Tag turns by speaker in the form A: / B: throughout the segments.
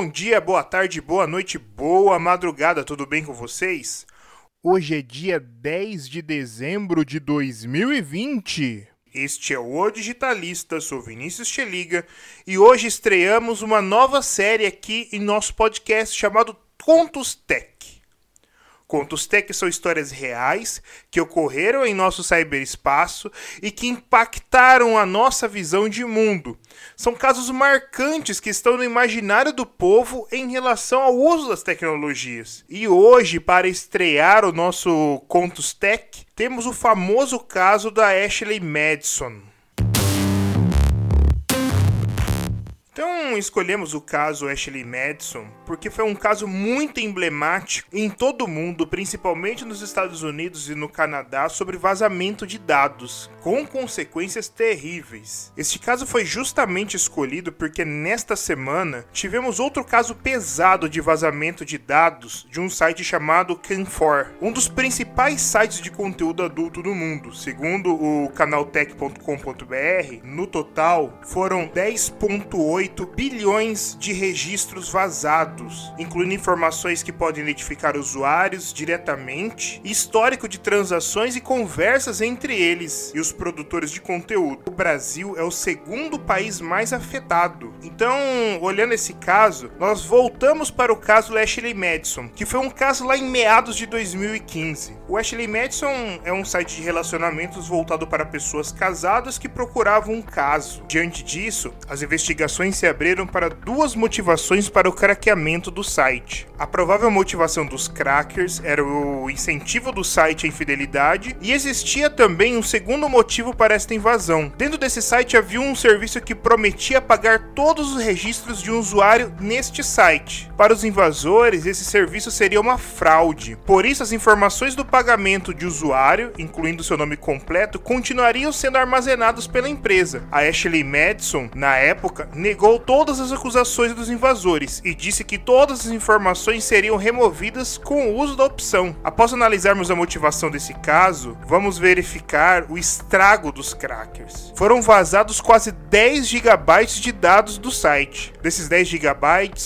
A: bom dia, boa tarde, boa noite, boa madrugada, tudo bem com vocês? Hoje é dia 10 de dezembro de 2020. Este é o Digitalista, sou Vinícius Cheliga e hoje estreamos uma nova série aqui em nosso podcast chamado Contos Tech. Contos Tech são histórias reais que ocorreram em nosso cyberespaço e que impactaram a nossa visão de mundo. São casos marcantes que estão no imaginário do povo em relação ao uso das tecnologias. E hoje, para estrear o nosso Contos Tech, temos o famoso caso da Ashley Madison. Então escolhemos o caso Ashley Madison porque foi um caso muito emblemático em todo o mundo, principalmente nos Estados Unidos e no Canadá, sobre vazamento de dados, com consequências terríveis. Este caso foi justamente escolhido porque nesta semana tivemos outro caso pesado de vazamento de dados de um site chamado Can4, um dos principais sites de conteúdo adulto do mundo. Segundo o canaltech.com.br, no total foram 10.8 8 bilhões de registros vazados, incluindo informações que podem identificar usuários diretamente, histórico de transações e conversas entre eles e os produtores de conteúdo. O Brasil é o segundo país mais afetado. Então, olhando esse caso, nós voltamos para o caso Ashley Madison, que foi um caso lá em meados de 2015. O Ashley Madison é um site de relacionamentos voltado para pessoas casadas que procuravam um caso. Diante disso, as investigações se abriram para duas motivações para o craqueamento do site. A provável motivação dos crackers era o incentivo do site à infidelidade, e existia também um segundo motivo para esta invasão. Dentro desse site havia um serviço que prometia pagar todos os registros de um usuário neste site. Para os invasores, esse serviço seria uma fraude. Por isso, as informações do pagamento de usuário, incluindo seu nome completo, continuariam sendo armazenados pela empresa. A Ashley Madison, na época, negou negou todas as acusações dos invasores e disse que todas as informações seriam removidas com o uso da opção. Após analisarmos a motivação desse caso, vamos verificar o estrago dos crackers. Foram vazados quase 10 GB de dados do site. Desses 10 GB,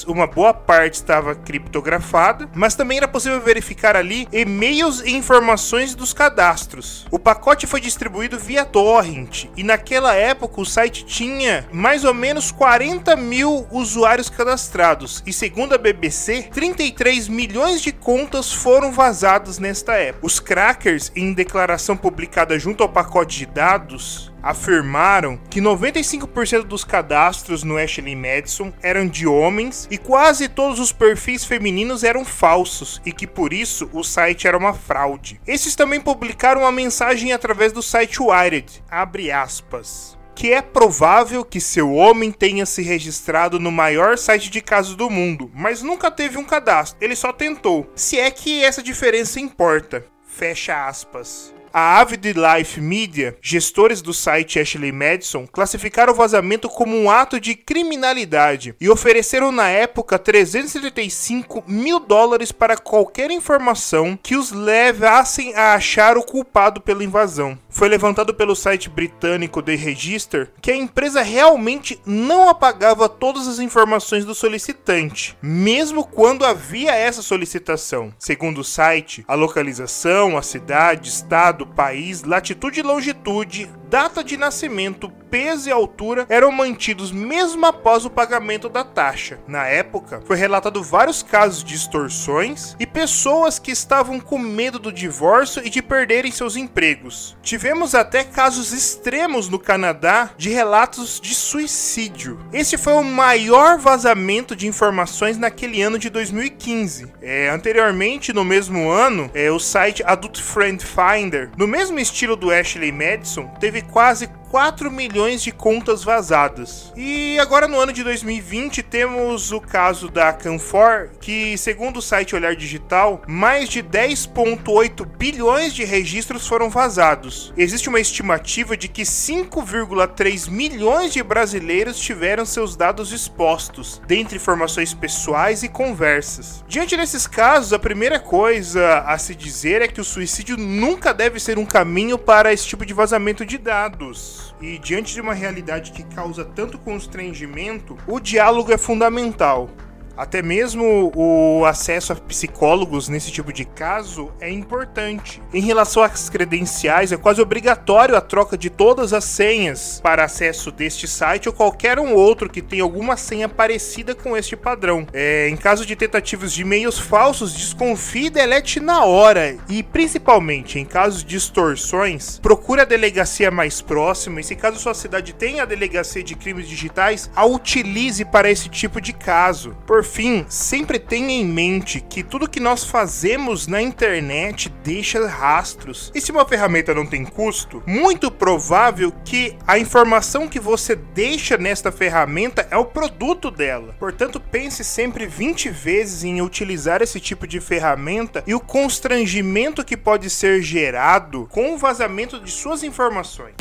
A: uma boa parte estava criptografada, mas também era possível verificar ali e-mails e informações dos cadastros. O pacote foi distribuído via torrent e naquela época o site tinha mais ou menos 40 40 mil usuários cadastrados e, segundo a BBC, 33 milhões de contas foram vazadas nesta época. Os crackers, em declaração publicada junto ao pacote de dados, afirmaram que 95% dos cadastros no Ashley Madison eram de homens e quase todos os perfis femininos eram falsos e que por isso o site era uma fraude. Esses também publicaram uma mensagem através do site Wired, abre aspas que é provável que seu homem tenha se registrado no maior site de casos do mundo, mas nunca teve um cadastro. Ele só tentou. Se é que essa diferença importa. Fecha aspas. A Avid Life Media, gestores do site Ashley Madison, classificaram o vazamento como um ato de criminalidade e ofereceram na época 375 mil dólares para qualquer informação que os levassem a achar o culpado pela invasão. Foi levantado pelo site britânico The Register que a empresa realmente não apagava todas as informações do solicitante, mesmo quando havia essa solicitação. Segundo o site, a localização, a cidade, estado, do país, latitude e longitude, data de nascimento, peso e altura eram mantidos mesmo após o pagamento da taxa. Na época, foi relatado vários casos de extorsões e pessoas que estavam com medo do divórcio e de perderem seus empregos. Tivemos até casos extremos no Canadá de relatos de suicídio. Esse foi o maior vazamento de informações naquele ano de 2015. É, anteriormente, no mesmo ano, é, o site Adult Friend Finder no mesmo estilo do Ashley Madison, teve quase 4 milhões de contas vazadas. E agora no ano de 2020 temos o caso da Canfor, que segundo o site Olhar Digital, mais de 10.8 bilhões de registros foram vazados. Existe uma estimativa de que 5,3 milhões de brasileiros tiveram seus dados expostos, dentre informações pessoais e conversas. Diante desses casos, a primeira coisa a se dizer é que o suicídio nunca deve ser um caminho para esse tipo de vazamento de dados. E diante de uma realidade que causa tanto constrangimento, o diálogo é fundamental. Até mesmo o acesso a psicólogos nesse tipo de caso é importante. Em relação às credenciais, é quase obrigatório a troca de todas as senhas para acesso deste site ou qualquer um outro que tenha alguma senha parecida com este padrão. É, em caso de tentativas de e-mails falsos, desconfie e delete na hora. E principalmente em casos de extorsões, procure a delegacia mais próxima e se caso sua cidade tenha a delegacia de crimes digitais, a utilize para esse tipo de caso. Por fim, sempre tenha em mente que tudo que nós fazemos na internet deixa rastros. E se uma ferramenta não tem custo, muito provável que a informação que você deixa nesta ferramenta é o produto dela. Portanto, pense sempre 20 vezes em utilizar esse tipo de ferramenta e o constrangimento que pode ser gerado com o vazamento de suas informações.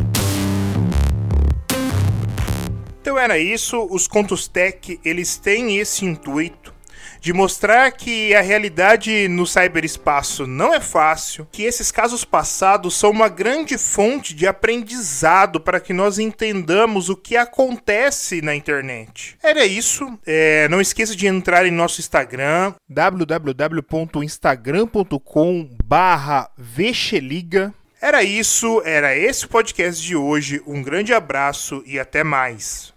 A: Então era isso, os contos tech, eles têm esse intuito de mostrar que a realidade no cyberespaço não é fácil, que esses casos passados são uma grande fonte de aprendizado para que nós entendamos o que acontece na internet. Era isso. É, não esqueça de entrar em nosso Instagram www.instagram.com/vexeliga. Era isso, era esse o podcast de hoje. Um grande abraço e até mais.